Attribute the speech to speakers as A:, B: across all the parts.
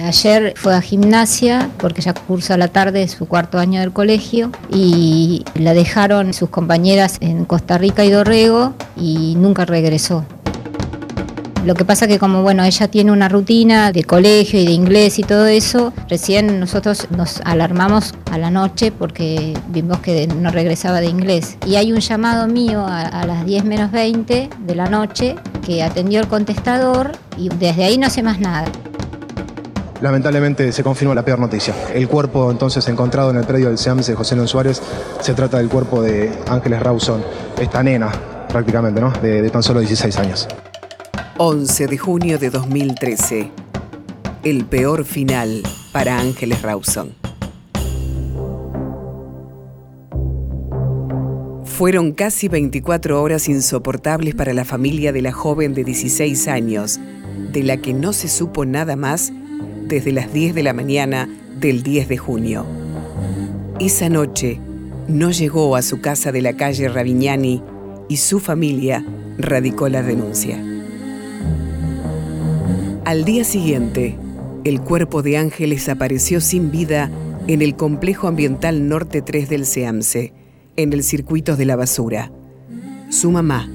A: Ayer fue a gimnasia porque ya cursa a la tarde su cuarto año del colegio y la dejaron sus compañeras en Costa Rica y Dorrego y nunca regresó. Lo que pasa que como bueno, ella tiene una rutina de colegio y de inglés y todo eso, recién nosotros nos alarmamos a la noche porque vimos que no regresaba de inglés. Y hay un llamado mío a, a las 10 menos 20 de la noche que atendió el contestador y desde ahí no sé más nada.
B: Lamentablemente se confirma la peor noticia. El cuerpo entonces encontrado en el predio del SEAMS de José León Suárez se trata del cuerpo de Ángeles Rawson, esta nena prácticamente, ¿no? De, de tan solo 16 años.
C: 11 de junio de 2013. El peor final para Ángeles Rawson. Fueron casi 24 horas insoportables para la familia de la joven de 16 años, de la que no se supo nada más desde las 10 de la mañana del 10 de junio. Esa noche no llegó a su casa de la calle Ravignani y su familia radicó la denuncia. Al día siguiente, el cuerpo de Ángeles apareció sin vida en el complejo ambiental Norte 3 del SEAMSE, en el Circuitos de la Basura. Su mamá,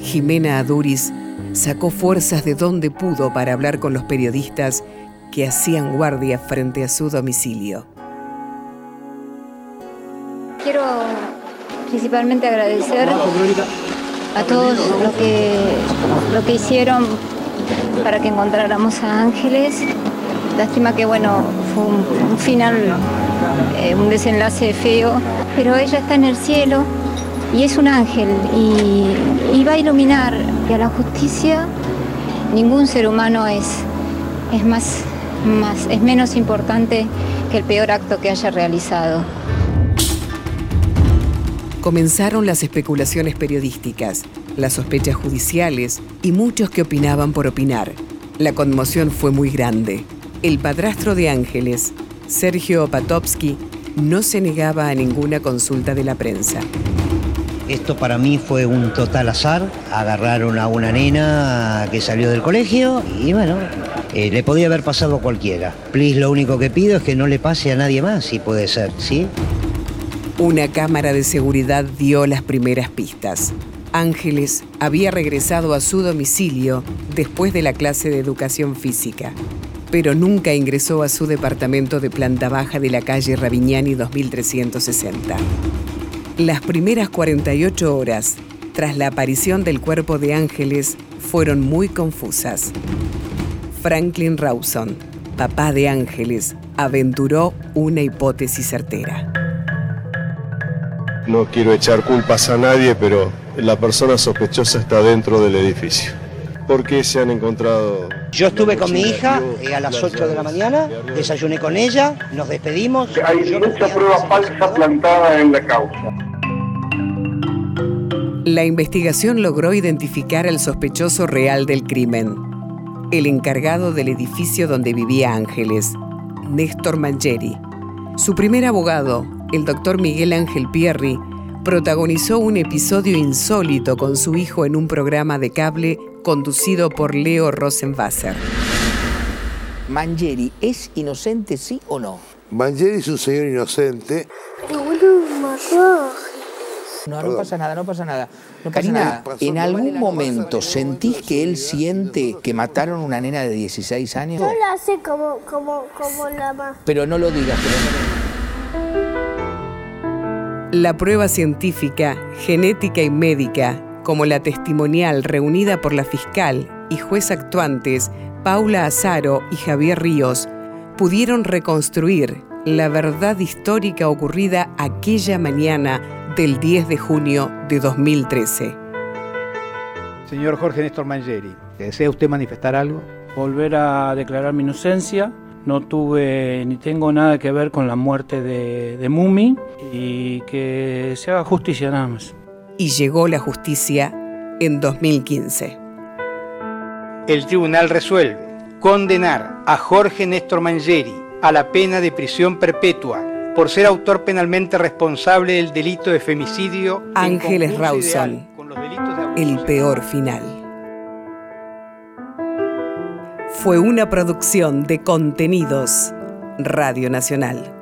C: Jimena Aduris, sacó fuerzas de donde pudo para hablar con los periodistas que hacían guardia frente a su domicilio.
A: Quiero principalmente agradecer a todos lo que, lo que hicieron para que encontráramos a Ángeles. Lástima que bueno, fue un, final, eh, un desenlace feo, pero ella está en el cielo y es un ángel y, y va a iluminar que a la justicia ningún ser humano es, es más, más, es menos importante que el peor acto que haya realizado.
C: Comenzaron las especulaciones periodísticas, las sospechas judiciales y muchos que opinaban por opinar. La conmoción fue muy grande. El padrastro de Ángeles, Sergio Opatovsky, no se negaba a ninguna consulta de la prensa.
D: Esto para mí fue un total azar. Agarraron a una nena que salió del colegio y bueno, eh, le podía haber pasado a cualquiera. Please, lo único que pido es que no le pase a nadie más, si puede ser, ¿sí?
C: Una cámara de seguridad dio las primeras pistas. Ángeles había regresado a su domicilio después de la clase de educación física, pero nunca ingresó a su departamento de planta baja de la calle Ravignani 2360. Las primeras 48 horas tras la aparición del cuerpo de Ángeles fueron muy confusas. Franklin Rawson, papá de Ángeles, aventuró una hipótesis certera.
E: No quiero echar culpas a nadie, pero la persona sospechosa está dentro del edificio. ¿Por qué se han encontrado?
D: Yo estuve con mi hija eh, a las 8 de la mañana, desayuné con ella, nos despedimos.
F: Hay mucha prueba falsa plantada en la causa.
C: La investigación logró identificar al sospechoso real del crimen, el encargado del edificio donde vivía Ángeles, Néstor Mangieri. Su primer abogado, el doctor Miguel Ángel Pierri, protagonizó un episodio insólito con su hijo en un programa de cable conducido por Leo Rosenwasser.
G: Mangieri es inocente, sí o no?
H: Mangieri es un señor inocente.
G: No, no pasa nada, no pasa nada. No pasa
H: Karina,
G: nada. ¿En algún momento sentís que él siente que mataron a una nena de 16 años?
I: Yo la sé como, como, como la más.
G: Pero no lo digas, pero no-
C: La prueba científica, genética y médica, como la testimonial reunida por la fiscal y juez actuantes Paula Azaro y Javier Ríos, pudieron reconstruir la verdad histórica ocurrida aquella mañana del 10 de junio de 2013.
J: Señor Jorge Néstor Mangieri, ¿desea usted manifestar algo?
K: volver a declarar mi inocencia. No tuve ni tengo nada que ver con la muerte de, de Mumi y que se haga justicia nada más.
C: Y llegó la justicia en 2015.
J: El tribunal resuelve condenar a Jorge Néstor Mangieri a la pena de prisión perpetua por ser autor penalmente responsable del delito de femicidio.
C: Ángeles Rawson,
J: de
C: el peor final. fue una producción de contenidos Radio Nacional.